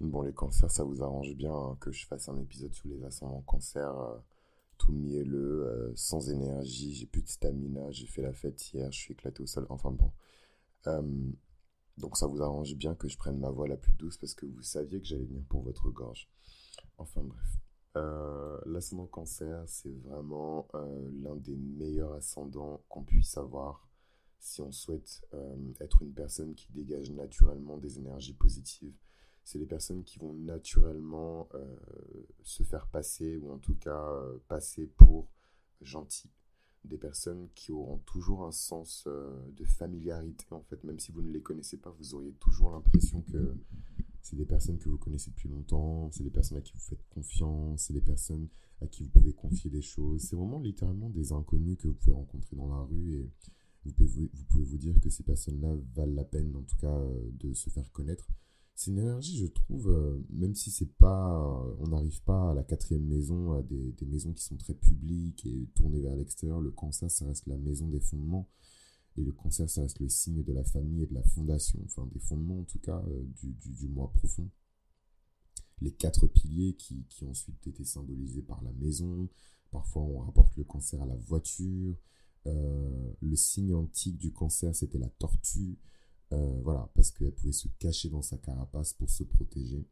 Bon, les cancers, ça vous arrange bien hein, que je fasse un épisode sur les ascendants cancer, euh, tout mielleux, euh, sans énergie, j'ai plus de stamina, j'ai fait la fête hier, je suis éclaté au sol, enfin bon. Euh, donc ça vous arrange bien que je prenne ma voix la plus douce parce que vous saviez que j'allais venir pour votre gorge. Enfin bref. L'ascendant cancer, c'est vraiment l'un des meilleurs ascendants qu'on puisse avoir si on souhaite être une personne qui dégage naturellement des énergies positives c'est les personnes qui vont naturellement euh, se faire passer, ou en tout cas euh, passer pour gentils. Des personnes qui auront toujours un sens euh, de familiarité, en fait, même si vous ne les connaissez pas, vous auriez toujours l'impression que c'est des personnes que vous connaissez depuis longtemps, c'est des personnes à qui vous faites confiance, c'est des personnes à qui vous pouvez confier des choses. C'est vraiment littéralement des inconnus que vous pouvez rencontrer dans la rue et vous pouvez vous, vous, pouvez vous dire que ces personnes-là valent la peine, en tout cas, de se faire connaître c'est une énergie, je trouve, euh, même si c'est pas, on n'arrive pas à la quatrième maison, à des, maisons qui sont très publiques et tournées vers l'extérieur, le cancer, ça reste la maison des fondements. Et le cancer, ça reste le signe de la famille et de la fondation, enfin des fondements en tout cas euh, du, du, moi profond. Les quatre piliers qui, qui ont ensuite été symbolisés par la maison. Parfois, on rapporte le cancer à la voiture. Euh, le signe antique du cancer, c'était la tortue. Euh, voilà, parce qu'elle pouvait se cacher dans sa carapace pour se protéger.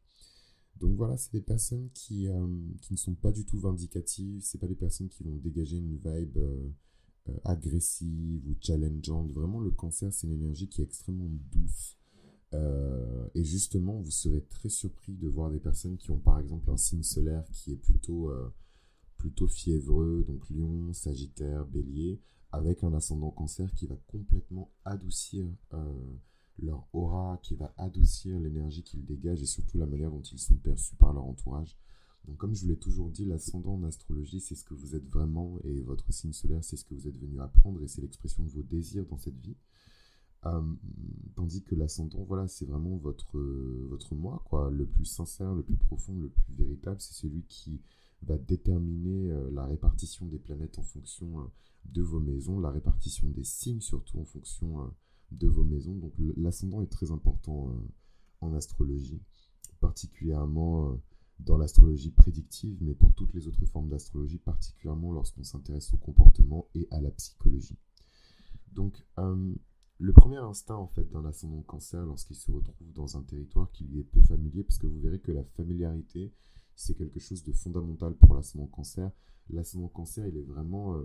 Donc voilà, c'est des personnes qui, euh, qui ne sont pas du tout vindicatives, c'est pas des personnes qui vont dégager une vibe euh, agressive ou challengeante. Vraiment, le cancer, c'est une énergie qui est extrêmement douce. et justement, vous serez très surpris de voir des personnes qui ont par exemple un signe solaire qui est plutôt, plutôt fiévreux, donc lion, sagittaire, bélier, avec un ascendant cancer qui va complètement adoucir euh, leur aura, qui va adoucir l'énergie qu'ils dégagent et surtout la manière dont ils sont perçus par leur entourage. Donc comme je vous l'ai toujours dit, l'ascendant en astrologie, c'est ce que vous êtes vraiment et votre signe solaire, c'est ce que vous êtes venu apprendre et c'est l'expression de vos désirs dans cette vie. Euh, tandis que l'ascendant, voilà, c'est vraiment votre, votre moi, quoi, le plus sincère, le plus profond, le plus véritable. C'est celui qui va déterminer euh, la répartition des planètes en fonction de vos maisons, la répartition des signes surtout en fonction euh, de vos maisons. Donc l'ascendant est très important euh, en astrologie, particulièrement euh, dans l'astrologie prédictive, mais pour toutes les autres formes d'astrologie, particulièrement lorsqu'on s'intéresse au comportement et à la psychologie. Donc le premier instinct en fait d'un ascendant cancer lorsqu'il se retrouve dans un territoire qui lui est peu familier, parce que vous verrez que la familiarité, c'est quelque chose de fondamental pour l'ascendant cancer. L'ascendant cancer, il est vraiment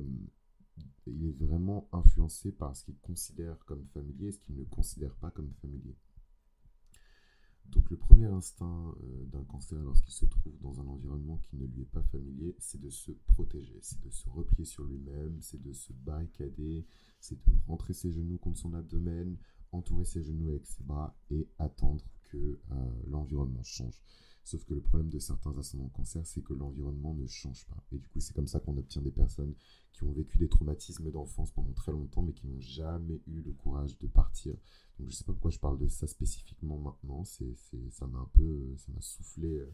il est vraiment influencé par ce qu'il considère comme familier et ce qu'il ne considère pas comme familier. Donc le premier instinct euh, d'un cancer lorsqu'il se trouve dans un environnement qui ne lui est pas familier, c'est de se protéger, c'est de se replier sur lui-même, c'est de se barricader, c'est de rentrer ses genoux contre son abdomen, entourer ses genoux avec ses bras et attendre que euh, l'environnement change. Sauf que le problème de certains ascendants cancer, c'est que l'environnement ne change pas. Et du coup, c'est comme ça qu'on obtient des personnes qui ont vécu des traumatismes d'enfance pendant très longtemps, mais qui n'ont jamais eu le courage de partir. Donc, je ne sais pas pourquoi je parle de ça spécifiquement maintenant. C'est, ça m'a un peu, ça m'a soufflé euh,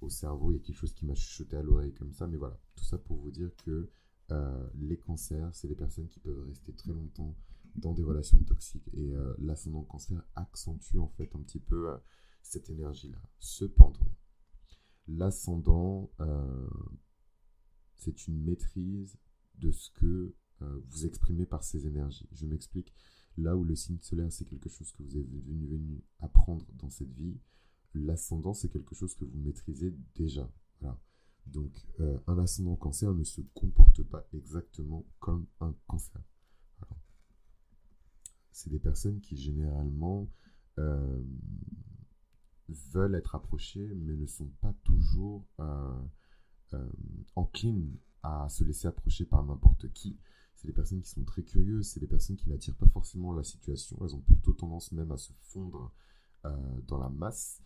au cerveau. Il y a quelque chose qui m'a chuchoté à l'oreille comme ça. Mais voilà, tout ça pour vous dire que euh, les cancers, c'est des personnes qui peuvent rester très longtemps dans des relations toxiques. Et euh, l'ascendant cancer accentue en fait un petit peu cette énergie-là. Cependant, l'ascendant, euh, c'est une maîtrise de ce que euh, vous exprimez par ces énergies. Je m'explique. Là où le signe solaire, c'est quelque chose que vous êtes venu, apprendre dans cette vie, l'ascendant, c'est quelque chose que vous maîtrisez déjà. Donc, euh, un ascendant cancer ne se comporte pas exactement comme un cancer. C'est des personnes qui généralement veulent être approchés, mais ne sont pas toujours euh, euh, enclines à se laisser approcher par n'importe qui. C'est des personnes qui sont très curieuses, c'est des personnes qui n'attirent pas forcément la situation, elles ont plutôt tendance même à se fondre euh, dans la masse.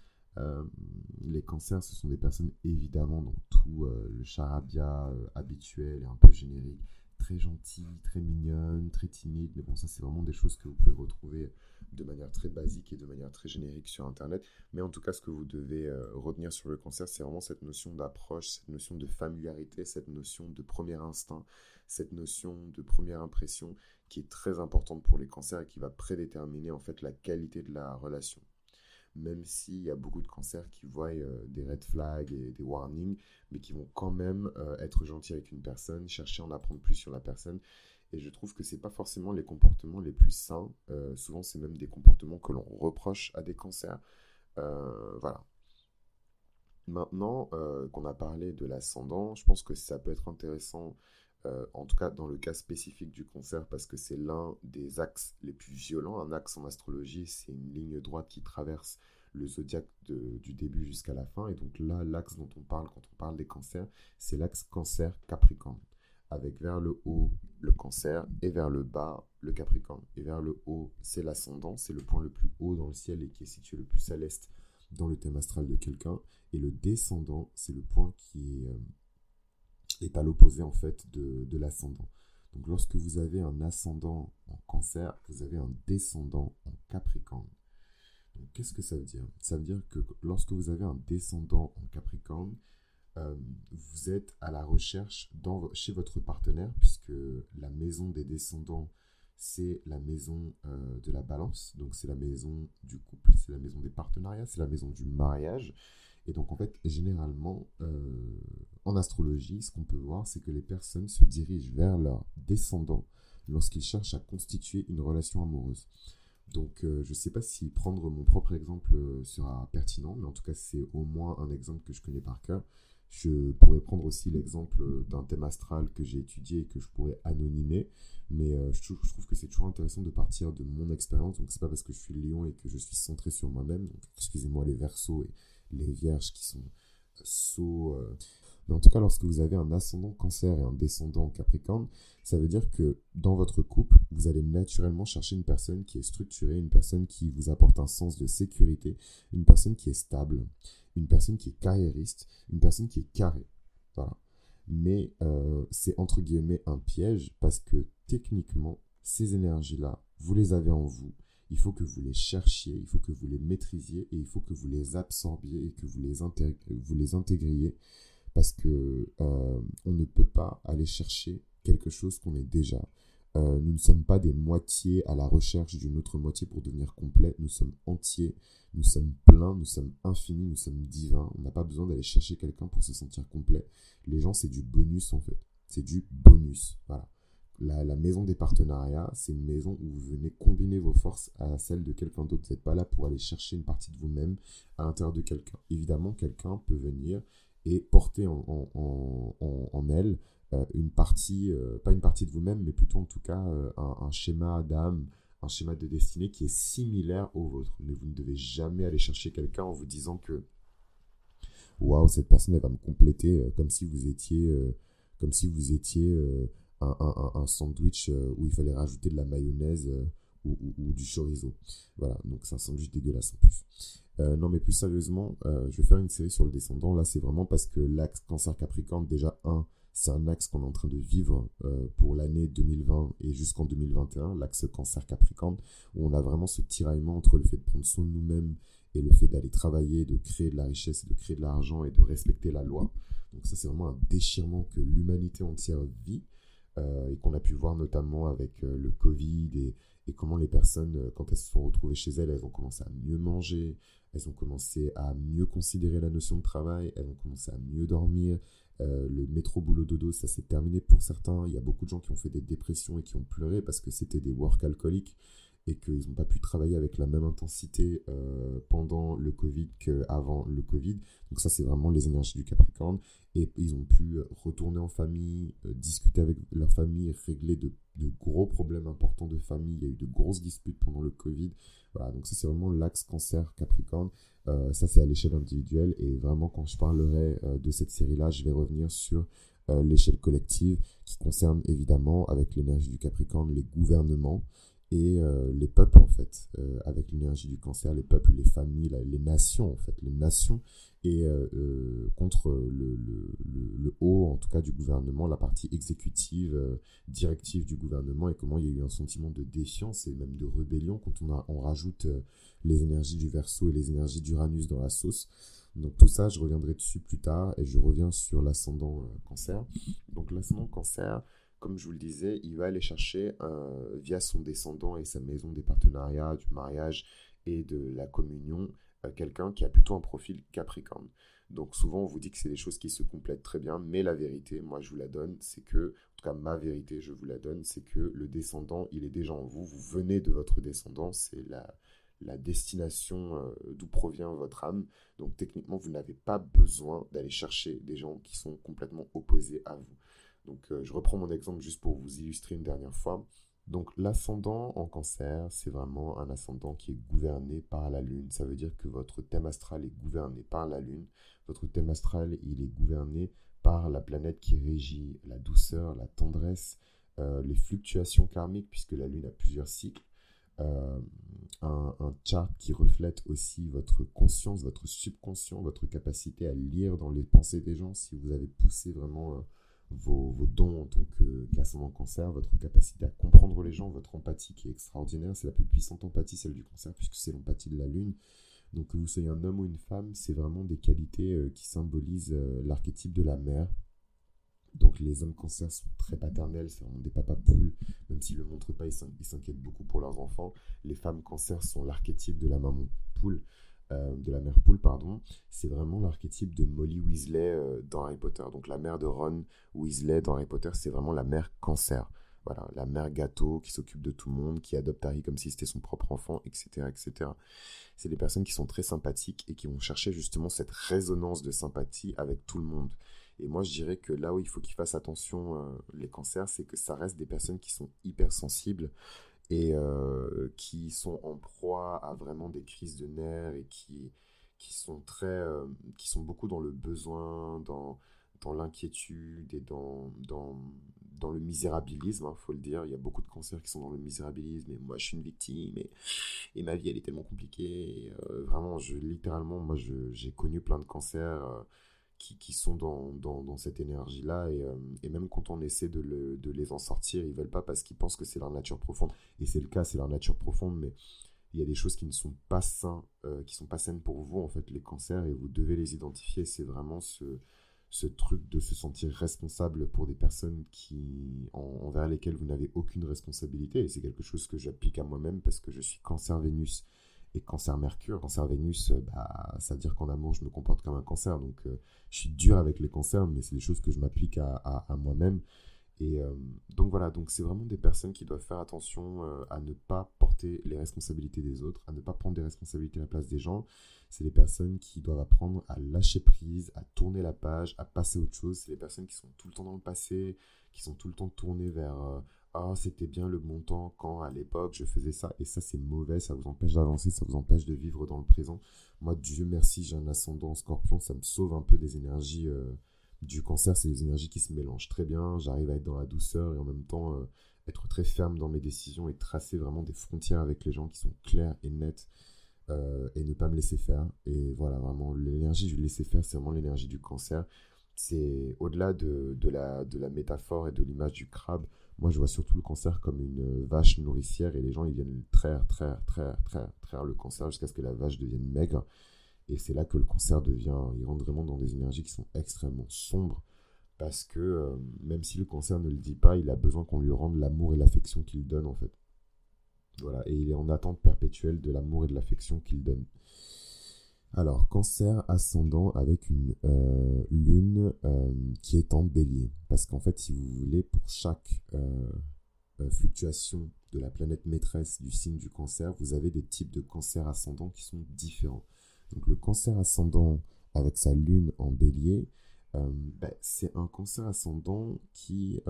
les cancers, ce sont des personnes évidemment dans tout le charabia habituel et un peu générique, très gentilles, très mignonnes, très timides, mais bon, ça c'est vraiment des choses que vous pouvez retrouver de manière très basique et de manière très générique sur Internet. Mais en tout cas, ce que vous devez euh, retenir sur le cancer, c'est vraiment cette notion d'approche, cette notion de familiarité, cette notion de premier instinct, cette notion de première impression qui est très importante pour les cancers et qui va prédéterminer en fait la qualité de la relation. Même s'il y a beaucoup de cancers qui voient des red flags et des warnings, mais qui vont quand même être gentils avec une personne, chercher à en apprendre plus sur la personne. Et je trouve que ce n'est pas forcément les comportements les plus sains. souvent, c'est même des comportements que l'on reproche à des cancers. voilà. Maintenant qu'on a parlé de l'ascendant, je pense que ça peut être intéressant euh, en tout cas dans le cas spécifique du cancer, parce que c'est l'un des axes les plus violents. Un axe en astrologie, c'est une ligne droite qui traverse le zodiaque du début jusqu'à la fin. Et donc là, l'axe dont on parle quand on parle des cancers, c'est l'axe cancer-capricorne. Avec vers le haut le cancer et vers le bas le capricorne. Et vers le haut, c'est l'ascendant, c'est le point le plus haut dans le ciel et qui est situé le plus à l'est dans le thème astral de quelqu'un. Et le descendant, c'est le point qui est... Euh, est à l'opposé en fait de, l'ascendant. Donc lorsque vous avez un ascendant en cancer, vous avez un descendant en capricorne. Qu'est-ce que ça veut dire? Ça veut dire que lorsque vous avez un descendant en capricorne, euh, vous êtes à la recherche chez votre partenaire, puisque la maison des descendants, c'est la maison euh, de la balance, donc c'est la maison du couple, c'est la maison des partenariats, c'est la maison du mariage. Et donc en fait, généralement, euh, en astrologie, ce qu'on peut voir, c'est que les personnes se dirigent vers leurs descendants lorsqu'ils cherchent à constituer une relation amoureuse. Donc euh, je ne sais pas si prendre mon propre exemple euh, sera pertinent, mais en tout cas c'est au moins un exemple que je connais par cœur. Je pourrais prendre aussi l'exemple d'un thème astral que j'ai étudié et que je pourrais anonymer, mais je, trouve, que c'est toujours intéressant de partir de mon expérience. Donc c'est pas parce que je suis lion et que je suis centré sur moi-même. excusez-moi les versos et les vierges qui sont sous... Euh, mais en tout cas, lorsque vous avez un ascendant cancer et un descendant capricorne, ça veut dire que dans votre couple, vous allez naturellement chercher une personne qui est structurée, une personne qui vous apporte un sens de sécurité, une personne qui est stable, une personne qui est carriériste, une personne qui est carrée. Mais euh, c'est entre guillemets un piège parce que techniquement, ces énergies-là, vous les avez en vous il faut que vous les cherchiez, il faut que vous les maîtrisiez et il faut que vous les absorbiez et que vous les, vous les intégriez parce que euh, on ne peut pas aller chercher quelque chose qu'on est déjà. Euh, nous ne sommes pas des moitiés à la recherche d'une autre moitié pour devenir complet. Nous sommes entiers, nous sommes pleins, nous sommes infinis, nous sommes divins. On n'a pas besoin d'aller chercher quelqu'un pour se sentir complet. Les gens, c'est du bonus en fait. C'est du bonus. Voilà la, maison des partenariats, c'est une maison où vous venez combiner vos forces à celles de quelqu'un d'autre. Vous n'êtes pas là pour aller chercher une partie de vous-même à l'intérieur de quelqu'un. Évidemment, quelqu'un peut venir et porter en, elle euh, une partie, euh, pas une partie de vous-même, mais plutôt en tout cas euh, un, schéma d'âme, un schéma de destinée qui est similaire au vôtre. Mais vous ne devez jamais aller chercher quelqu'un en vous disant que waouh, cette personne elle va me compléter comme si vous étiez, comme si vous étiez un, sandwich euh, où il fallait rajouter de la mayonnaise euh, ou, du chorizo. Voilà, donc c'est un sandwich dégueulasse en plus. Euh, non, mais plus sérieusement, je vais faire une série sur le descendant. Là, c'est vraiment parce que l'axe cancer-capricorne, déjà, un, c'est un axe qu'on est en train de vivre pour l'année 2020 et jusqu'en 2021, l'axe cancer-capricorne, où on a vraiment ce tiraillement entre le fait de prendre soin de nous-mêmes et le fait d'aller travailler, de créer de la richesse, de créer de l'argent et de respecter la loi. Donc ça, c'est vraiment un déchirement que l'humanité entière vit. Euh, et qu'on a pu voir notamment avec euh, le Covid et, comment les personnes, euh, quand elles se sont retrouvées chez elles, elles ont commencé à mieux manger, elles ont commencé à mieux considérer la notion de travail, elles ont commencé à mieux dormir. le métro boulot dodo, ça s'est terminé pour certains. Il y a beaucoup de gens qui ont fait des dépressions et qui ont pleuré parce que c'était des work alcooliques et qu'ils n'ont pas pu travailler avec la même intensité euh, pendant le Covid qu'avant le Covid. Donc ça, c'est vraiment les énergies du Capricorne. Et ils ont pu retourner en famille, euh, discuter avec leur famille, régler de, gros problèmes importants de famille. Il y a eu de grosses disputes pendant le Covid. Voilà, donc ça, c'est vraiment l'axe cancer Capricorne. Euh, ça, c'est à l'échelle individuelle. Et vraiment, quand je parlerai de cette série-là, je vais revenir sur l'échelle collective qui concerne évidemment, avec l'énergie du Capricorne, les gouvernements et euh, les peuples en fait euh, avec l'énergie du cancer les peuples les familles les nations en fait les nations. Et euh, contre le, le, haut en tout cas du gouvernement la partie exécutive directive du gouvernement et comment il y a eu un sentiment de défiance et même de rébellion quand on, a, on rajoute les énergies du verso et les énergies d'Uranus dans la sauce. Donc tout ça je reviendrai dessus plus tard et je reviens sur l'ascendant cancer. Donc l'ascendant cancer comme je vous le disais, il va aller chercher via son descendant et sa maison des partenariats, du mariage et de la communion, quelqu'un qui a plutôt un profil Capricorne. Donc souvent on vous dit que c'est des choses qui se complètent très bien, mais la vérité, moi je vous la donne, c'est que, en tout cas ma vérité, je vous la donne, c'est que le descendant, il est déjà en vous, vous venez de votre descendant, c'est la, la destination euh, d'où provient votre âme. Donc techniquement, vous n'avez pas besoin d'aller chercher des gens qui sont complètement opposés à vous. Donc euh, je reprends mon exemple juste pour vous illustrer une dernière fois. Donc l'ascendant en cancer, c'est vraiment un ascendant qui est gouverné par la Lune. Ça veut dire que votre thème astral est gouverné par la Lune. Votre thème astral, il est gouverné par la planète qui régit la douceur, la tendresse, euh, les fluctuations karmiques, puisque la Lune a plusieurs cycles. Euh, un, un, chart qui reflète aussi votre conscience, votre subconscient, votre capacité à lire dans les pensées des gens. Si vous avez poussé vraiment... Vos, dons en tant qu'ascendant cancer, votre capacité à comprendre les gens, votre empathie qui est extraordinaire. C'est la plus puissante empathie, celle du cancer, puisque c'est l'empathie de la Lune. Donc que vous soyez un homme ou une femme, c'est vraiment des qualités euh, qui symbolisent euh, l'archétype de la mère. Donc les hommes cancer sont très paternels, c'est vraiment des papas poules, même s'ils ne le montrent pas, ils s'inquiètent beaucoup pour leurs enfants. Les femmes cancer sont l'archétype de la maman poule. Euh, de la mère poule, pardon, c'est vraiment l'archétype de Molly Weasley euh, dans Harry Potter. Donc la mère de Ron Weasley dans Harry Potter, c'est vraiment la mère cancer. Voilà, la mère gâteau qui s'occupe de tout le monde, qui adopte Harry comme si c'était son propre enfant, etc., etc. C'est des personnes qui sont très sympathiques et qui vont chercher justement cette résonance de sympathie avec tout le monde. Et moi, je dirais que là où il faut qu'ils fassent attention, euh, les cancers, c'est que ça reste des personnes qui sont hypersensibles, et euh, qui sont en proie à vraiment des crises de nerfs et qui, qui sont très euh, qui sont beaucoup dans le besoin dans dans l'inquiétude et dans, dans, dans le misérabilisme, il hein, faut le dire. Il y a beaucoup de cancers qui sont dans le misérabilisme, et moi je suis une victime, et, et ma vie elle est tellement compliquée. Euh, vraiment, je, littéralement, moi j'ai connu plein de cancers qui, qui sont dans, dans, dans cette énergie-là. Et, euh, et, même quand on essaie de, le, de, les en sortir, ils veulent pas parce qu'ils pensent que c'est leur nature profonde. Et c'est le cas, c'est leur nature profonde, mais il y a des choses qui ne sont pas saines, euh, qui sont pas saines pour vous, en fait, les cancers, et vous devez les identifier. C'est vraiment ce, ce truc de se sentir responsable pour des personnes qui, envers lesquelles vous n'avez aucune responsabilité. Et c'est quelque chose que j'applique à moi-même parce que je suis cancer Vénus et cancer Mercure. Cancer Vénus, euh, bah, ça veut dire qu'en amour, je me comporte comme un cancer. Donc, euh, je suis dur avec les cancers, mais c'est des choses que je m'applique à, moi-même. Et euh, donc voilà, donc c'est vraiment des personnes qui doivent faire attention à ne pas porter les responsabilités des autres, à ne pas prendre des responsabilités à la place des gens. C'est des personnes qui doivent apprendre à lâcher prise, à tourner la page, à passer à autre chose. C'est des personnes qui sont tout le temps dans le passé, qui sont tout le temps tournées vers ah, c'était bien le montant quand à l'époque je faisais ça. Et ça, c'est mauvais, ça vous empêche d'avancer, ça vous empêche de vivre dans le présent. Moi, Dieu merci, j'ai un ascendant en scorpion, ça me sauve un peu des énergies euh, du cancer. C'est des énergies qui se mélangent très bien. J'arrive à être dans la douceur et en même temps euh, être très ferme dans mes décisions et tracer vraiment des frontières avec les gens qui sont clairs et nets. Euh, et ne pas me laisser faire. Et voilà, vraiment, l'énergie du laisser faire, c'est vraiment l'énergie du cancer. C'est au-delà de, de, la, de la métaphore et de l'image du crabe moi, je vois surtout le cancer comme une vache nourricière et les gens, ils viennent traire, traire, traire, traire, traire le cancer jusqu'à ce que la vache devienne maigre. Et c'est là que le cancer devient, il rentre vraiment dans des énergies qui sont extrêmement sombres parce que euh, même si le cancer ne le dit pas, il a besoin qu'on lui rende l'amour et l'affection qu'il donne en fait. Voilà, et il est en attente perpétuelle de l'amour et de l'affection qu'il donne. Alors, cancer ascendant avec une euh, lune euh, qui est en bélier. Parce qu'en fait, si vous voulez, pour chaque euh, fluctuation de la planète maîtresse du signe du cancer, vous avez des types de cancer ascendant qui sont différents. Donc le cancer ascendant avec sa lune en bélier, ben, c'est un cancer ascendant qui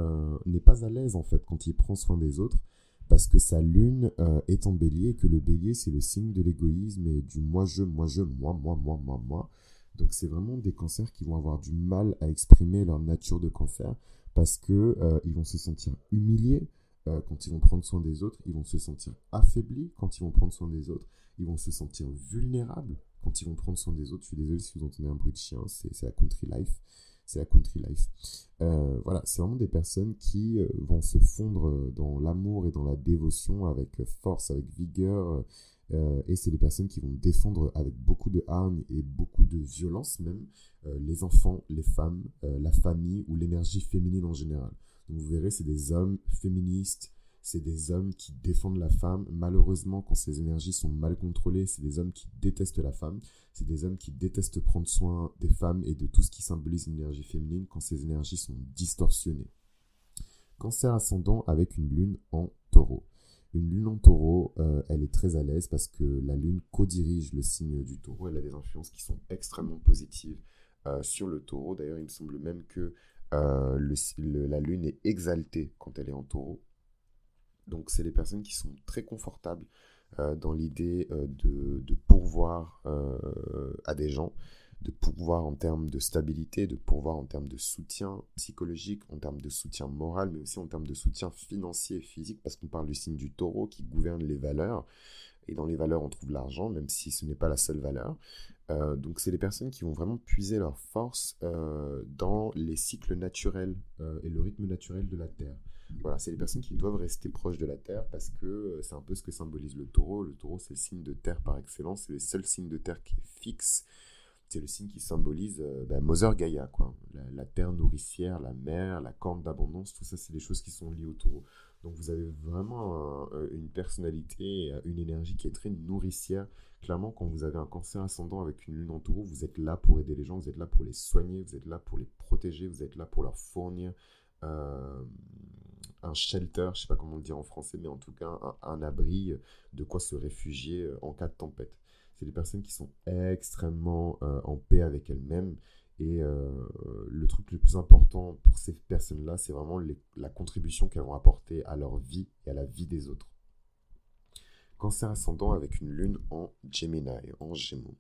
n'est pas à l'aise en fait quand il prend soin des autres parce que sa lune euh, est en bélier et que le bélier, c'est le signe de l'égoïsme et du moi-je, moi-je, moi, moi, moi, moi, moi. Donc c'est vraiment des cancers qui vont avoir du mal à exprimer leur nature de cancer parce que euh, ils vont se sentir humiliés euh, quand ils vont prendre soin des autres, ils vont se sentir affaiblis quand ils vont prendre soin des autres, ils vont se sentir vulnérables quand ils vont prendre soin des autres. Je suis désolé si vous entendez un bruit de chien, c'est la country life c'est la country life. Euh, voilà, c'est vraiment des personnes qui euh, vont se fondre dans l'amour et dans la dévotion avec force, avec vigueur. Euh, et c'est des personnes qui vont défendre avec beaucoup de hargne et beaucoup de violence même les enfants, les femmes, la famille ou l'énergie féminine en général. Donc vous verrez, c'est des hommes féministes, c'est des hommes qui défendent la femme. Malheureusement, quand ces énergies sont mal contrôlées, c'est des hommes qui détestent la femme. C'est des hommes qui détestent prendre soin des femmes et de tout ce qui symbolise l'énergie féminine quand ces énergies sont distorsionnées. Cancer ascendant avec une lune en taureau. Une lune en taureau, euh, elle est très à l'aise parce que la lune co-dirige le signe du taureau. Elle a des influences qui sont extrêmement positives euh, sur le taureau. D'ailleurs, il me semble même que euh, la lune est exaltée quand elle est en taureau. Donc, c'est des personnes qui sont très confortables dans l'idée de, de, pourvoir à des gens, de pouvoir en termes de stabilité, de pouvoir en termes de soutien psychologique, en termes de soutien moral, mais aussi en termes de soutien financier et physique, parce qu'on parle du signe du taureau qui gouverne les valeurs. Et dans les valeurs, on trouve l'argent, même si ce n'est pas la seule valeur. Euh, donc, c'est des personnes qui vont vraiment puiser leur force euh, dans les cycles naturels euh, et le rythme naturel de la Terre. Voilà, c'est les personnes qui doivent rester proches de la Terre parce que c'est un peu ce que symbolise le taureau. Le taureau, c'est le signe de Terre par excellence, c'est le seul signe de Terre qui est fixe c'est le signe qui symbolise euh, ben, Mother Gaia, quoi. La, terre nourricière, la mer, la corne d'abondance, tout ça, c'est des choses qui sont liées au taureau. Donc vous avez vraiment une personnalité, une énergie qui est très nourricière. Clairement, quand vous avez un cancer ascendant avec une lune en taureau, vous êtes là pour aider les gens, vous êtes là pour les soigner, vous êtes là pour les protéger, vous êtes là pour leur fournir euh, un shelter, je sais pas comment le dire en français, mais en tout cas un abri de quoi se réfugier euh, en cas de tempête c'est des personnes qui sont extrêmement euh, en paix avec elles-mêmes. Et euh, le truc le plus important pour ces personnes-là, c'est vraiment la contribution qu'elles vont apporter à leur vie et à la vie des autres. Cancer ascendant avec une lune en Gemini, en Gémeaux.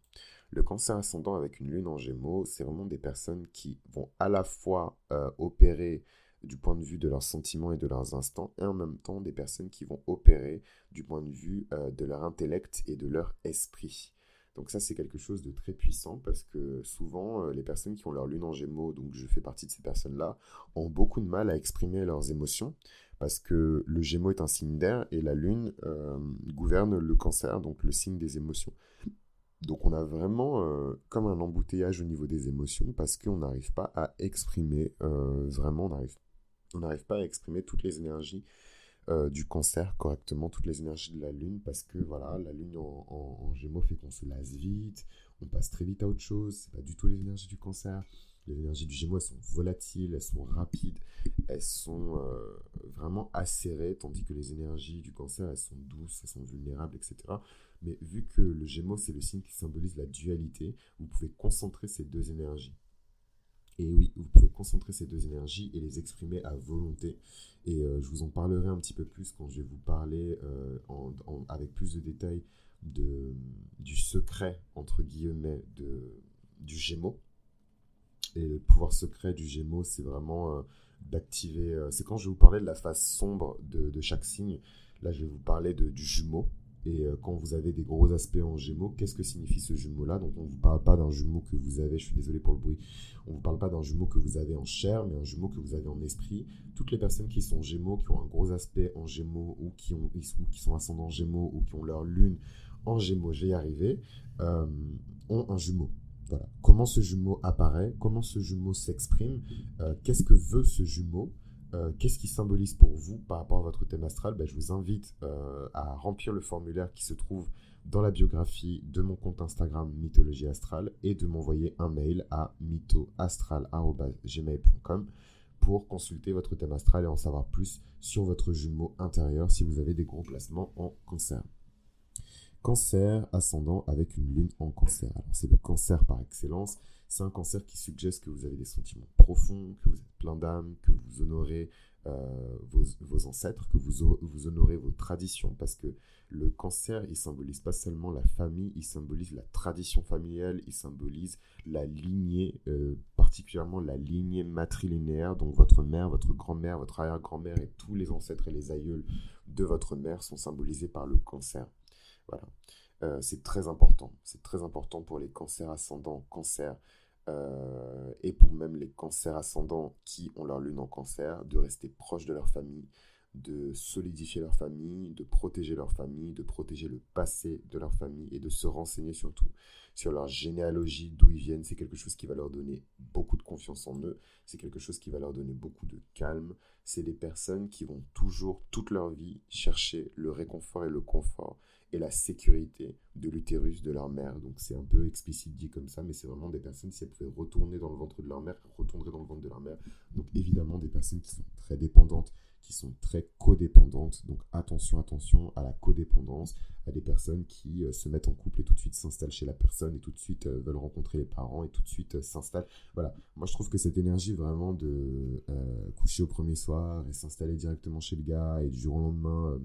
Le cancer ascendant avec une lune en Gémeaux, c'est vraiment des personnes qui vont à la fois opérer du point de vue de leurs sentiments et de leurs instants, et en même temps des personnes qui vont opérer du point de vue euh, de leur intellect et de leur esprit. Donc ça c'est quelque chose de très puissant parce que souvent euh, les personnes qui ont leur lune en gémeaux, donc je fais partie de ces personnes-là, ont beaucoup de mal à exprimer leurs émotions parce que le gémeaux est un signe d'air et la lune euh, gouverne le cancer, donc le signe des émotions. Donc on a vraiment comme un embouteillage au niveau des émotions parce qu'on n'arrive pas à exprimer vraiment, on n'arrive on n'arrive pas à exprimer toutes les énergies euh, du cancer correctement, toutes les énergies de la lune, parce que voilà, la lune en, gémeaux fait qu'on se lasse vite, on passe très vite à autre chose, c'est pas du tout les énergies du cancer. Les énergies du gémeaux, elles sont volatiles, elles sont rapides, elles sont euh, vraiment acérées, tandis que les énergies du cancer, elles sont douces, elles sont vulnérables, etc. Mais vu que le gémeaux, c'est le signe qui symbolise la dualité, vous pouvez concentrer ces deux énergies. Et oui, vous pouvez concentrer ces deux énergies et les exprimer à volonté. Et euh, je vous en parlerai un petit peu plus quand je vais vous parler euh, avec plus de détails de, du secret, entre guillemets, de, du Gémeaux. Et le pouvoir secret du Gémeaux, c'est vraiment euh, d'activer... c'est quand je vais vous parler de la face sombre de, chaque signe. Là, je vais vous parler du jumeau. Et euh, quand vous avez des gros aspects en jumeaux, qu'est-ce que signifie ce jumeau-là Donc on ne vous parle pas d'un jumeau que vous avez, je suis désolé pour le bruit, on ne vous parle pas d'un jumeau que vous avez en chair, mais un jumeau que vous avez en esprit. Toutes les personnes qui sont gémeaux, qui ont un gros aspect en gémeaux, ou qui, ont, qui sont ascendants gémeaux, ou qui ont leur lune en gémeaux, j'ai arrivé, euh, ont un jumeau. Voilà. Comment ce jumeau apparaît, comment ce jumeau s'exprime, euh, qu'est-ce que veut ce jumeau euh, qu'est-ce qui symbolise pour vous par rapport à votre thème astral? Ben, Je vous invite euh, à remplir le formulaire qui se trouve dans la biographie de mon compte Instagram Mythologie Astrale et de m'envoyer un mail à mythoastral.gmail.com pour consulter votre thème astral et en savoir plus sur votre jumeau intérieur si vous avez des gros placements en cancer. Cancer ascendant avec une lune en cancer. Alors c'est le cancer par excellence. C'est un cancer qui suggère que vous avez des sentiments profonds, que vous êtes plein d'âme, que vous honorez euh, vos, ancêtres, que vous, honorez vos traditions. Parce que le cancer, il symbolise pas seulement la famille, il symbolise la tradition familiale, il symbolise la lignée, euh, particulièrement la lignée matrilinéaire. Donc votre mère, votre grand-mère, votre arrière-grand-mère et tous les ancêtres et les aïeuls de votre mère sont symbolisés par le cancer. Voilà. Euh, c'est très important. C'est très important pour les cancers ascendants, cancer, euh, et pour même les cancers ascendants qui ont leur lune en cancer, de rester proche de leur famille, de solidifier leur famille, de protéger leur famille, de protéger le passé de leur famille et de se renseigner surtout sur leur généalogie, d'où ils viennent. C'est quelque chose qui va leur donner beaucoup de confiance en eux. C'est quelque chose qui va leur donner beaucoup de calme. C'est des personnes qui vont toujours, toute leur vie, chercher le réconfort et le confort et la sécurité de l'utérus de leur mère. Donc c'est un peu explicite dit comme ça, mais c'est vraiment des personnes, si elles pouvaient retourner dans le ventre de leur mère, retourneraient dans le ventre de leur mère. Donc évidemment des personnes qui sont très dépendantes, qui sont très codépendantes. Donc attention, attention à la codépendance, à des personnes qui euh, se mettent en couple et tout de suite s'installent chez la personne et tout de suite euh, veulent rencontrer les parents et tout de suite euh, s'installent. Voilà, moi je trouve que cette énergie vraiment de coucher au premier soir et s'installer directement chez le gars et du jour au lendemain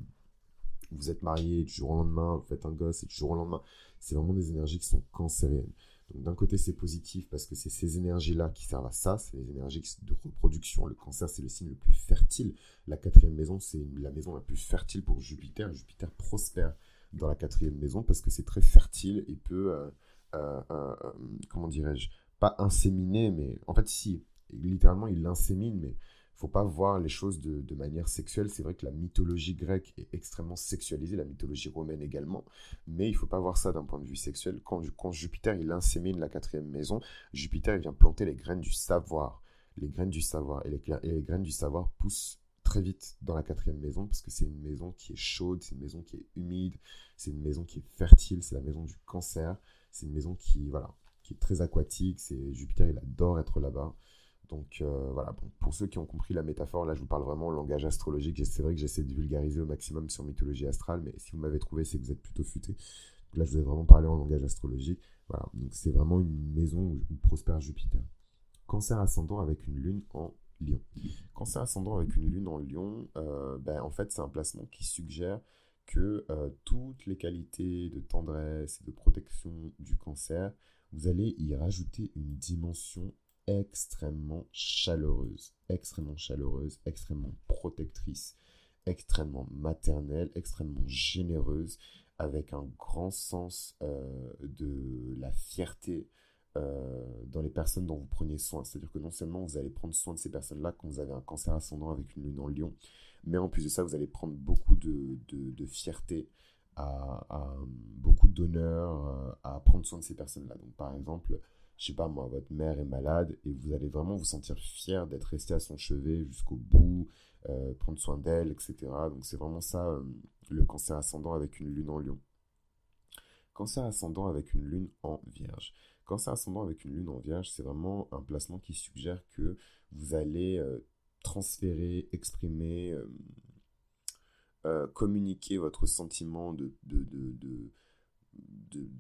vous êtes marié, du jour au lendemain, vous faites un gosse, et du jour au lendemain, c'est vraiment des énergies qui sont cancériennes. D'un côté, c'est positif parce que c'est ces énergies-là qui servent à ça, c'est les énergies de reproduction. Le cancer, c'est le signe le plus fertile. La quatrième maison, c'est la maison la plus fertile pour Jupiter. Jupiter prospère dans la quatrième maison parce que c'est très fertile et peut, euh, euh, euh, comment dirais-je, pas inséminer, mais en fait, si, littéralement, il l'insémine, mais faut pas voir les choses de, manière sexuelle. C'est vrai que la mythologie grecque est extrêmement sexualisée, la mythologie romaine également, mais il faut pas voir ça d'un point de vue sexuel. Quand, Jupiter il insémine la quatrième maison, Jupiter il vient planter les graines du savoir, les graines du savoir, et les, et les graines du savoir poussent très vite dans la quatrième maison parce que c'est une maison qui est chaude, c'est une maison qui est humide, c'est une maison qui est fertile, c'est la maison du cancer, c'est une maison qui voilà, qui est très aquatique, c'est Jupiter il adore être là-bas. Donc euh, voilà, pour ceux qui ont compris la métaphore, là je vous parle vraiment en langage astrologique. C'est vrai que j'essaie de vulgariser au maximum sur mythologie astrale, mais si vous m'avez trouvé, c'est que vous êtes plutôt futé. là je vous ai vraiment parlé en langage astrologique. Voilà, donc c'est vraiment une maison où, prospère Jupiter. Cancer ascendant avec une lune en lion. Cancer ascendant avec une lune en lion, euh, ben, en fait c'est un placement qui suggère que euh, toutes les qualités de tendresse et de protection du cancer, vous allez y rajouter une dimension extrêmement chaleureuse, extrêmement chaleureuse, extrêmement protectrice, extrêmement maternelle, extrêmement généreuse, avec un grand sens euh, de la fierté euh, dans les personnes dont vous prenez soin. C'est-à-dire que non seulement vous allez prendre soin de ces personnes-là quand vous avez un cancer ascendant avec une lune en lion, mais en plus de ça, vous allez prendre beaucoup de, fierté, à, beaucoup d'honneur euh, à prendre soin de ces personnes-là. Donc par exemple, je sais pas moi, votre mère est malade et vous allez vraiment vous sentir fier d'être resté à son chevet jusqu'au bout, euh, prendre soin d'elle, etc. Donc c'est vraiment ça euh, le cancer ascendant avec une lune en lion. Cancer ascendant avec une lune en vierge. Cancer ascendant avec une lune en vierge, c'est vraiment un placement qui suggère que vous allez euh, transférer, exprimer, communiquer votre sentiment de, de, de de,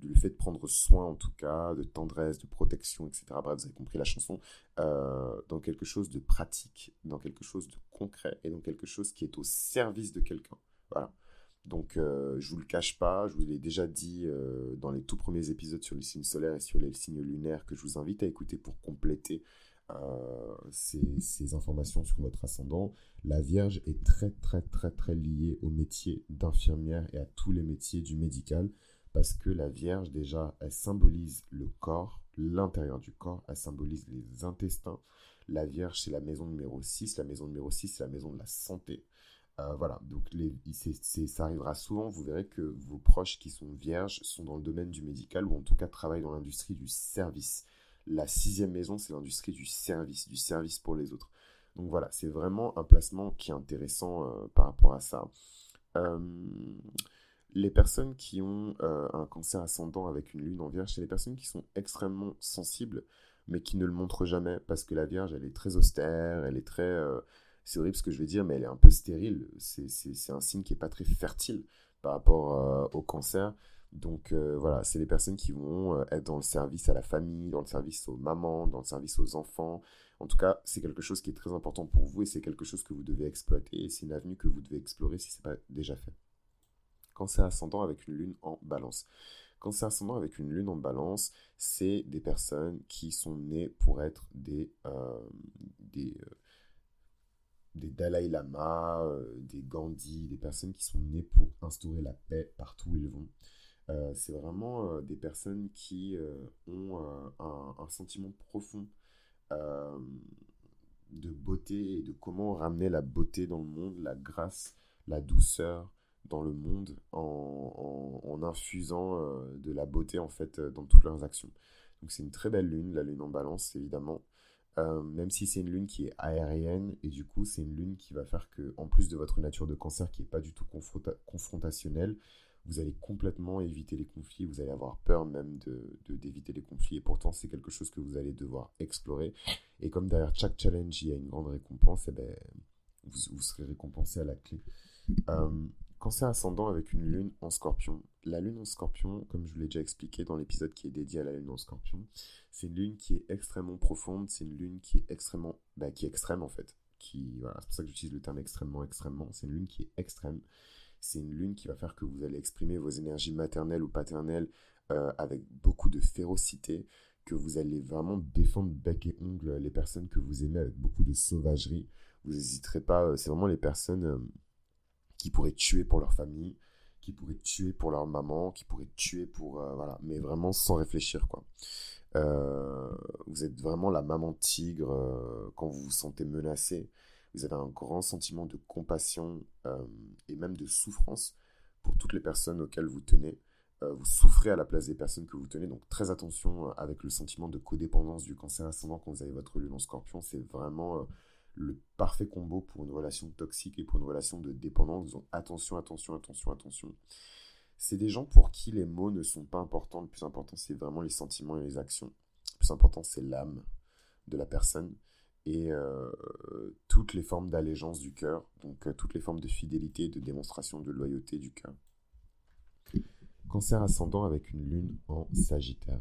le fait de prendre soin en tout cas, de tendresse, de protection, etc. Bref, vous avez compris la chanson, euh, dans quelque chose de pratique, dans quelque chose de concret et dans quelque chose qui est au service de quelqu'un. Voilà. Donc, euh, je vous le cache pas, je vous l'ai déjà dit euh, dans les tout premiers épisodes sur les signes solaires et sur les signes lunaires que je vous invite à écouter pour compléter ces, ces, informations sur votre ascendant. La Vierge est très, très, très, très liée au métier d'infirmière et à tous les métiers du médical parce que la Vierge, déjà, elle symbolise le corps, l'intérieur du corps, elle symbolise les intestins. La Vierge, c'est la maison numéro 6. La maison numéro 6, c'est la maison de la santé. Euh, voilà, donc ça arrivera souvent, vous verrez que vos proches qui sont vierges sont dans le domaine du médical ou en tout cas travaillent dans l'industrie du service. La sixième maison, c'est l'industrie du service, du service pour les autres. Donc voilà, c'est vraiment un placement qui est intéressant euh, par rapport à ça. Euh, les personnes qui ont euh, un cancer ascendant avec une lune en vierge, c'est les personnes qui sont extrêmement sensibles, mais qui ne le montrent jamais, parce que la vierge, elle est très austère, elle est très... Euh, c'est horrible ce que je vais dire, mais elle est un peu stérile. C'est un signe qui n'est pas très fertile par rapport euh, au cancer. Donc voilà, c'est les personnes qui vont être dans le service à la famille, dans le service aux mamans, dans le service aux enfants. En tout cas, c'est quelque chose qui est très important pour vous et c'est quelque chose que vous devez exploiter et c'est une avenue que vous devez explorer si ce n'est pas déjà fait. Cancer ascendant avec une lune en balance. Cancer ascendant avec une lune en balance, c'est des personnes qui sont nées pour être des, euh, euh, des Dalai Lama, euh, des Gandhi, des personnes qui sont nées pour instaurer la paix partout où ils vont. c'est vraiment des personnes qui ont un, un, sentiment profond de beauté et de comment ramener la beauté dans le monde, la grâce, la douceur, dans le monde en, infusant euh, de la beauté en fait euh, dans toutes leurs actions. Donc c'est une très belle lune, la lune en balance évidemment. Euh, même si c'est une lune qui est aérienne et du coup c'est une lune qui va faire que en plus de votre nature de cancer qui est pas du tout confrontationnelle, vous allez complètement éviter les conflits, vous allez avoir peur même de d'éviter les conflits et pourtant c'est quelque chose que vous allez devoir explorer et comme derrière chaque challenge il y a une grande récompense, eh ben, vous, serez récompensé à la clé. Cancer ascendant avec une lune en scorpion. La lune en scorpion, comme je vous l'ai déjà expliqué dans l'épisode qui est dédié à la lune en scorpion, c'est une lune qui est extrêmement profonde, c'est une lune qui est extrêmement, bah, qui est extrême en fait. C'est pour ça que j'utilise le terme extrêmement, extrêmement. C'est une lune qui est extrême. C'est une lune qui va faire que vous allez exprimer vos énergies maternelles ou paternelles euh, avec beaucoup de férocité, que vous allez vraiment défendre bec et ongle les personnes que vous aimez avec beaucoup de sauvagerie. Vous n'hésiterez pas, euh, c'est vraiment les personnes euh, qui pourraient tuer pour leur famille, qui pourraient tuer pour leur maman, qui pourraient tuer pour... Euh, voilà, mais vraiment sans réfléchir, quoi. Euh, vous êtes vraiment la maman tigre euh, quand vous vous sentez menacé. Vous avez un grand sentiment de compassion et même de souffrance pour toutes les personnes auxquelles vous tenez. vous souffrez à la place des personnes que vous tenez, donc très attention avec le sentiment de codépendance du cancer ascendant quand vous avez votre lune en scorpion. C'est vraiment le parfait combo pour une relation toxique et pour une relation de dépendance. Donc attention, attention, attention, attention. C'est des gens pour qui les mots ne sont pas importants. Le plus important, c'est vraiment les sentiments et les actions. Le plus important, c'est l'âme de la personne et euh, toutes les formes d'allégeance du cœur, donc euh, toutes les formes de fidélité, de démonstration de loyauté du cœur. Cancer ascendant avec une lune en Sagittaire.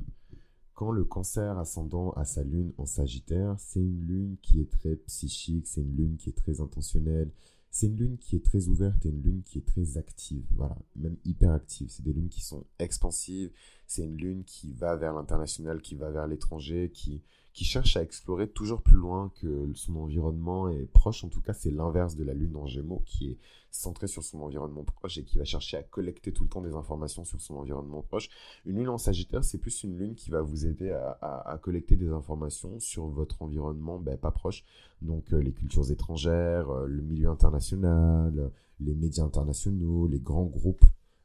Quand le cancer ascendant à sa lune en Sagittaire, c'est une lune qui est très psychique, c'est une lune qui est très intentionnelle, c'est une lune qui est très ouverte et une lune qui est très active, voilà, même hyper active. C'est des lunes qui sont expansives, c'est une lune qui va vers l'international, qui va vers l'étranger, qui, qui cherche à explorer toujours plus loin que son environnement est proche. En tout cas, c'est l'inverse de la lune en gémeaux qui est centrée sur son environnement proche et qui va chercher à collecter tout le temps des informations sur son environnement proche. Une lune en sagittaire, c'est plus une lune qui va vous aider à, collecter des informations sur votre environnement ben, pas proche. Donc euh, les cultures étrangères, euh, le milieu international, les médias internationaux, les grands groupes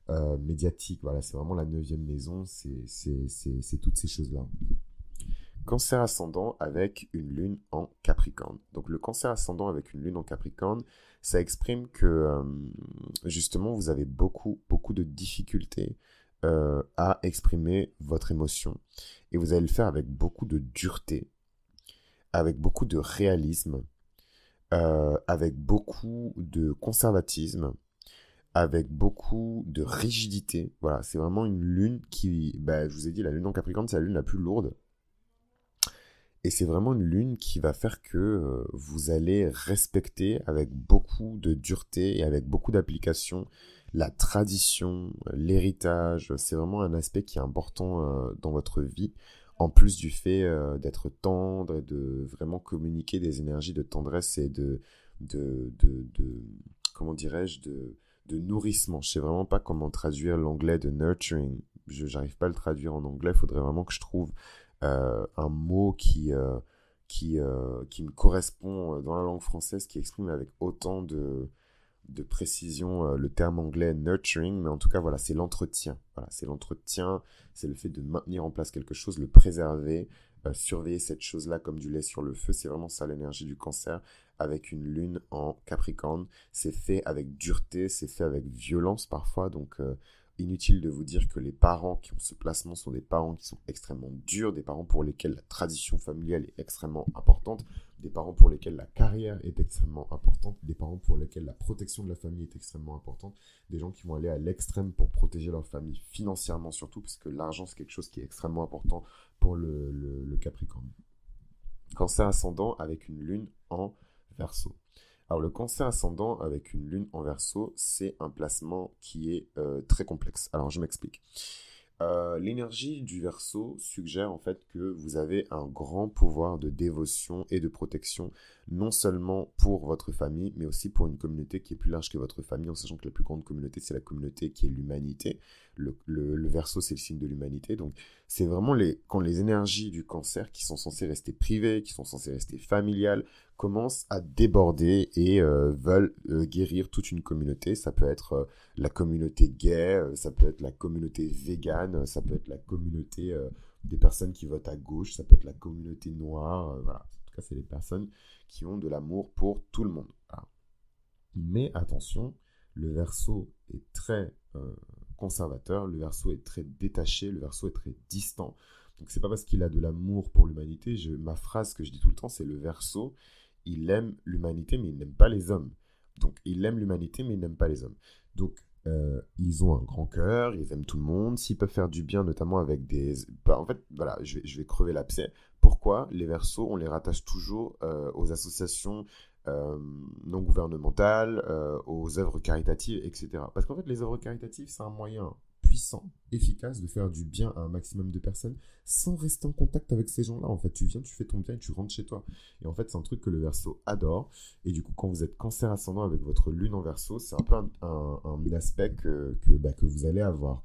euh, médiatiques. Voilà, c'est vraiment la neuvième maison, c'est toutes ces choses-là. Cancer ascendant avec une lune en Capricorne. Donc le cancer ascendant avec une lune en Capricorne, ça exprime que euh, justement vous avez beaucoup beaucoup de difficultés euh, à exprimer votre émotion et vous allez le faire avec beaucoup de dureté, avec beaucoup de réalisme, euh, avec beaucoup de conservatisme, avec beaucoup de rigidité. Voilà, c'est vraiment une lune qui, bah, je vous ai dit, la lune en Capricorne, c'est la lune la plus lourde et c'est vraiment une lune qui va faire que euh, vous allez respecter avec beaucoup de dureté et avec beaucoup d'application la tradition, l'héritage. C'est vraiment un aspect qui est important euh, dans votre vie, en plus du fait euh, d'être tendre et de vraiment communiquer des énergies de tendresse et de, de, de, de comment dirais-je, de, de nourrissement. Je sais vraiment pas comment traduire l'anglais de nurturing. Je n'arrive pas à le traduire en anglais. Il faudrait vraiment que je trouve un mot qui, euh, qui, euh, qui me correspond dans la langue française, qui exprime avec autant de, de précision le terme anglais nurturing, mais en tout cas, voilà, c'est l'entretien. C'est l'entretien, c'est le fait de maintenir en place quelque chose, le préserver, surveiller cette chose-là comme du lait sur le feu. C'est vraiment ça l'énergie du cancer avec une lune en Capricorne. C'est fait avec dureté, c'est fait avec violence parfois, donc Inutile de vous dire que les parents qui ont ce placement sont des parents qui sont extrêmement durs, des parents pour lesquels la tradition familiale est extrêmement importante, des parents pour lesquels la carrière est extrêmement importante, des parents pour lesquels la protection de la famille est extrêmement importante, des gens qui vont aller à l'extrême pour protéger leur famille financièrement surtout, puisque l'argent c'est quelque chose qui est extrêmement important pour le, le, Capricorne. Cancer ascendant avec une lune en verso. Alors le cancer ascendant avec une lune en verso, c'est un placement qui est euh, très complexe. Alors je m'explique. Euh, l'énergie du verso suggère en fait que vous avez un grand pouvoir de dévotion et de protection, non seulement pour votre famille, mais aussi pour une communauté qui est plus large que votre famille, en sachant que la plus grande communauté, c'est la communauté qui est l'humanité. Le, verso, c'est le signe de l'humanité. Donc, C'est vraiment les, quand les énergies du cancer qui sont censées rester privées, qui sont censées rester familiales, commencent à déborder et euh, veulent euh, guérir toute une communauté. Ça peut être euh, la communauté gay, ça peut être la communauté végane, ça peut être la communauté des personnes qui votent à gauche, ça peut être la communauté noire. En tout cas, c'est les personnes qui ont de l'amour pour tout le monde. Mais attention, le verso est très conservateur, le verso est très détaché, le verso est très distant. Donc c'est pas parce qu'il a de l'amour pour l'humanité, ma phrase que je dis tout le temps, c'est le verso, il aime l'humanité mais il n'aime pas les hommes. Donc il aime l'humanité mais il n'aime pas les hommes. Donc euh, ils ont un grand cœur, ils aiment tout le monde, s'ils peuvent faire du bien notamment avec des... Bah, en fait, voilà, je vais, crever l'abcès. Pourquoi les versos, on les rattache toujours euh, aux associations euh, non gouvernementales, euh, aux œuvres caritatives, etc. Parce qu'en fait, les œuvres caritatives, c'est un moyen puissant, efficace de faire du bien à un maximum de personnes sans rester en contact avec ces gens-là. En fait, tu viens, tu fais ton bien et tu rentres chez toi. Et en fait, c'est un truc que le verso adore. Et du coup, quand vous êtes cancer ascendant avec votre lune en verso, c'est un peu un, aspect que, bah, que, vous allez avoir.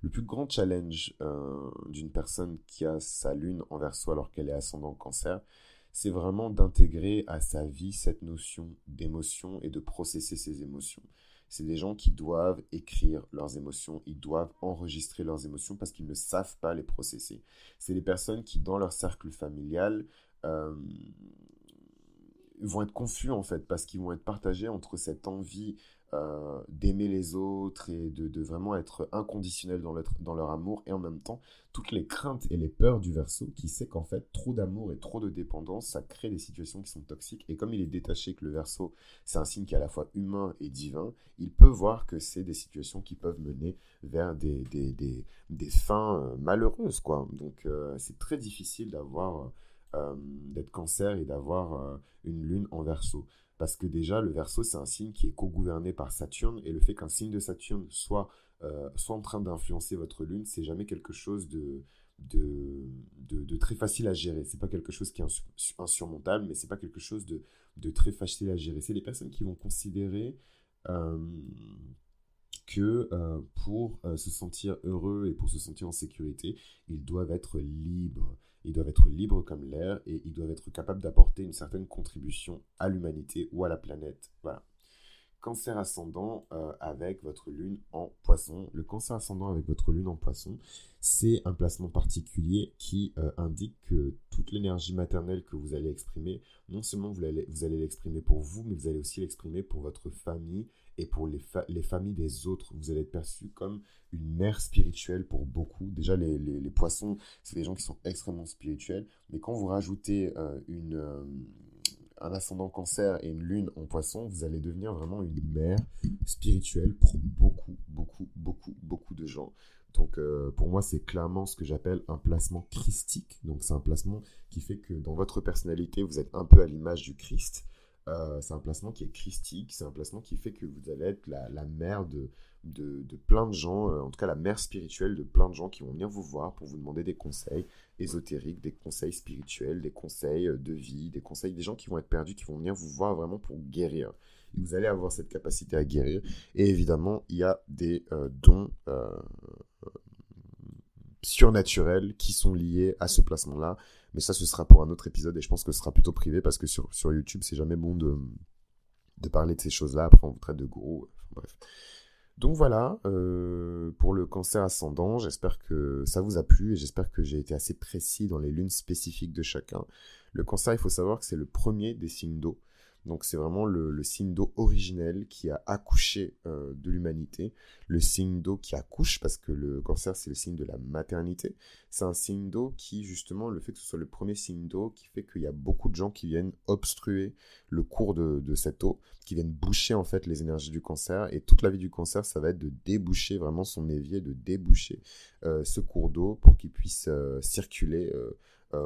Le plus grand challenge euh, d'une personne qui a sa lune en verso alors qu'elle est ascendant cancer, c'est vraiment d'intégrer à sa vie cette notion d'émotion et de processer ses émotions. C'est des gens qui doivent écrire leurs émotions, ils doivent enregistrer leurs émotions parce qu'ils ne savent pas les processer. C'est des personnes qui, dans leur cercle familial, euh, vont être confus en fait parce qu'ils vont être partagés entre cette envie euh, d'aimer les autres et de, vraiment être inconditionnel dans, dans leur amour et en même temps toutes les craintes et les peurs du verso qui sait qu'en fait trop d'amour et trop de dépendance ça crée des situations qui sont toxiques. Et comme il est détaché que le verso c'est un signe qui est à la fois humain et divin il peut voir que c'est des situations qui peuvent mener vers des, des, fins euh, malheureuses quoi. Donc euh, c'est très difficile d'avoir d'être cancer et d'avoir une lune en verso parce que déjà, le verso, c'est un signe qui est co-gouverné par Saturne, et le fait qu'un signe de Saturne soit, euh, en train d'influencer votre lune, c'est jamais quelque chose de, très facile à gérer. C'est pas quelque chose qui est insurmontable, mais c'est pas quelque chose de, de, très facile à gérer. C'est les personnes qui vont considérer euh, que euh, pour se sentir heureux et pour se sentir en sécurité, ils doivent être libres ils doivent être libres comme l'air et ils doivent être capables d'apporter une certaine contribution à l'humanité ou à la planète. Voilà. Cancer ascendant euh, avec votre lune en poisson. Le cancer ascendant avec votre lune en poisson, c'est un placement particulier qui euh, indique que toute l'énergie maternelle que vous allez exprimer, non seulement vous allez, vous allez l'exprimer pour vous, mais vous allez aussi l'exprimer pour votre famille et pour les, les, familles des autres. Vous allez être perçu comme une mère spirituelle pour beaucoup. Déjà, les, les, poissons, c'est des gens qui sont extrêmement spirituels, mais quand vous rajoutez euh, une, euh, un ascendant cancer et une lune en poisson, vous allez devenir vraiment une mère spirituelle pour beaucoup, beaucoup, beaucoup, beaucoup de gens. Donc euh, pour moi, c'est clairement ce que j'appelle un placement christique. Donc c'est un placement qui fait que dans votre personnalité, vous êtes un peu à l'image du Christ. Euh, c'est un placement qui est christique, c'est un placement qui fait que vous allez être la, mère de, de, de, plein de gens, euh, en tout cas la mère spirituelle de plein de gens qui vont venir vous voir pour vous demander des conseils ésotériques, des conseils spirituels, des conseils euh, de vie, des conseils des gens qui vont être perdus, qui vont venir vous voir vraiment pour guérir. Et vous allez avoir cette capacité à guérir. Et évidemment, il y a des dons surnaturels qui sont liés à ce placement-là. Mais ça, ce sera pour un autre épisode et je pense que ce sera plutôt privé parce que sur, YouTube, c'est jamais bon de, parler de ces choses-là. Après, on vous traite de gros. bref. Donc voilà, euh, pour le cancer ascendant, j'espère que ça vous a plu et j'espère que j'ai été assez précis dans les lunes spécifiques de chacun. Le cancer, il faut savoir que c'est le premier des signes d'eau. Donc c'est vraiment le, signe d'eau originel qui a accouché euh, de l'humanité, le signe d'eau qui accouche parce que le cancer c'est le signe de la maternité. C'est un signe d'eau qui justement le fait que ce soit le premier signe d'eau qui fait qu'il y a beaucoup de gens qui viennent obstruer le cours de, cette eau, qui viennent boucher en fait les énergies du cancer et toute la vie du cancer ça va être de déboucher vraiment son évier, de déboucher euh, ce cours d'eau pour qu'il puisse euh, circuler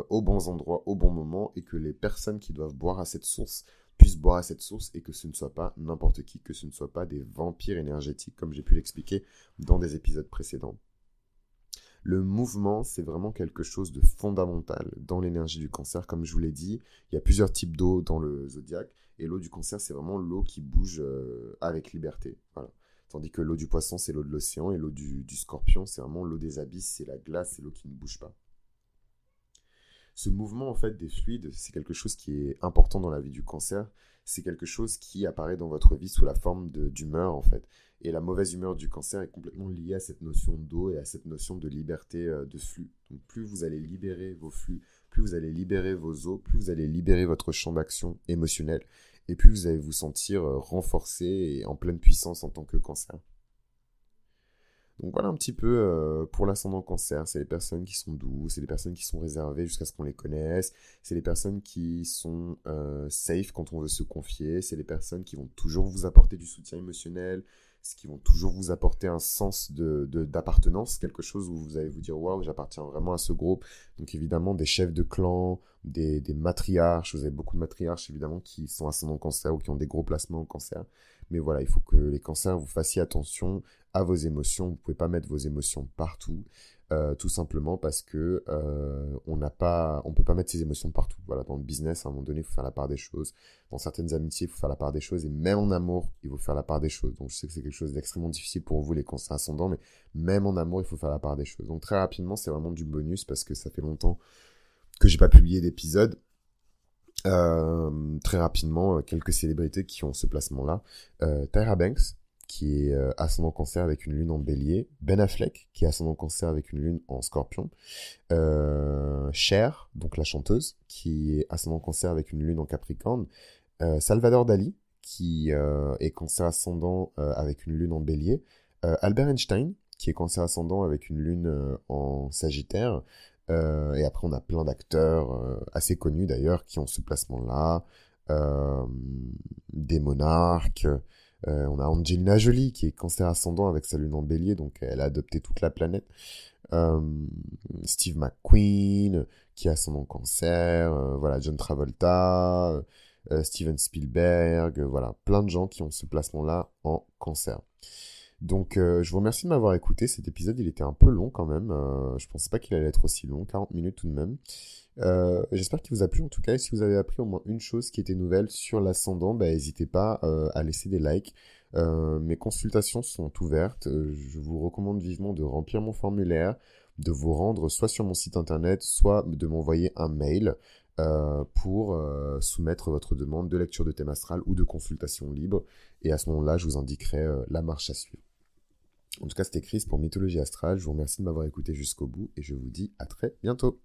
aux bons endroits, au bon moment et que les personnes qui doivent boire à cette source puissent boire à cette source et que ce ne soit pas n'importe qui, que ce ne soit pas des vampires énergétiques comme j'ai pu l'expliquer dans des épisodes précédents. Le mouvement, c'est vraiment quelque chose de fondamental dans l'énergie du cancer. Comme je vous l'ai dit, il y a plusieurs types d'eau dans le zodiaque. Et l'eau du cancer, c'est vraiment l'eau qui bouge euh, avec liberté. Tandis que l'eau du poisson, c'est l'eau de l'océan, et l'eau du scorpion, c'est vraiment l'eau des abysses, c'est la glace, c'est l'eau qui ne bouge pas. Ce mouvement, en fait, des fluides, c'est quelque chose qui est important dans la vie du cancer. C'est quelque chose qui apparaît dans votre vie sous la forme d'humeur, en fait. Et la mauvaise humeur du cancer est complètement liée à cette notion d'eau et à cette notion de liberté euh, de flux. Donc plus vous allez libérer vos flux, plus vous allez libérer vos eaux, plus vous allez libérer votre champ d'action émotionnel, et plus vous allez vous sentir euh, renforcé et en pleine puissance en tant que cancer. Donc voilà un petit peu euh, pour l'ascendant cancer, c'est les personnes qui sont douces, c'est les personnes qui sont réservées jusqu'à ce qu'on les connaisse, c'est les personnes qui sont safe quand on veut se confier, c'est les personnes qui vont toujours vous apporter du soutien émotionnel, qui vont toujours vous apporter un sens de, d'appartenance, quelque chose où vous allez vous dire waouh, j'appartiens vraiment à ce groupe. Donc évidemment des chefs de clan, des, des matriarches, vous avez beaucoup de matriarches évidemment qui sont ascendants cancer ou qui ont des gros placements en cancer. Mais voilà, il faut que les cancers vous fassiez attention à vos émotions. Vous pouvez pas mettre vos émotions partout. Euh, tout simplement parce que euh, on n'a pas, on peut pas mettre ses émotions partout. Voilà, dans le business, à un moment donné, il faut faire la part des choses. Dans certaines amitiés, il faut faire la part des choses, et même en amour, il faut faire la part des choses. Donc, je sais que c'est quelque chose d'extrêmement difficile pour vous, les cancers ascendants, mais même en amour, il faut faire la part des choses. Donc, très rapidement, c'est vraiment du bonus parce que ça fait longtemps que j'ai pas publié d'épisode. Euh, très rapidement, quelques célébrités qui ont ce placement-là. Tyra Banks, qui est euh, ascendant cancer avec une lune en bélier, Ben Affleck, qui est ascendant cancer avec une lune en scorpion, euh, Cher, donc la chanteuse, qui est ascendant cancer avec une lune en capricorne, euh, Salvador Dali, qui euh, est cancer ascendant avec une lune en bélier, Albert Einstein, qui est cancer ascendant avec une lune en sagittaire, et après on a plein d'acteurs assez connus d'ailleurs qui ont ce placement-là, des monarques, euh, on a Angelina Jolie qui est cancer ascendant avec sa lune en bélier, donc elle a adopté toute la planète. Euh, Steve McQueen qui a ascendant cancer, euh, voilà John Travolta, Steven Spielberg, voilà plein de gens qui ont ce placement-là en cancer. Donc je vous remercie de m'avoir écouté. Cet épisode il était un peu long quand même. je pensais pas qu'il allait être aussi long, 40 minutes tout de même. Euh, j'espère qu'il vous a plu en tout cas. Et si vous avez appris au moins une chose qui était nouvelle sur l'ascendant, bah, n'hésitez pas euh, à laisser des likes. Euh, mes consultations sont ouvertes. Je vous recommande vivement de remplir mon formulaire, de vous rendre soit sur mon site internet, soit de m'envoyer un mail pour soumettre votre demande de lecture de thème astral ou de consultation libre. Et à ce moment-là, je vous indiquerai la marche à suivre. En tout cas, c'était Chris pour Mythologie Astrale. Je vous remercie de m'avoir écouté jusqu'au bout et je vous dis à très bientôt.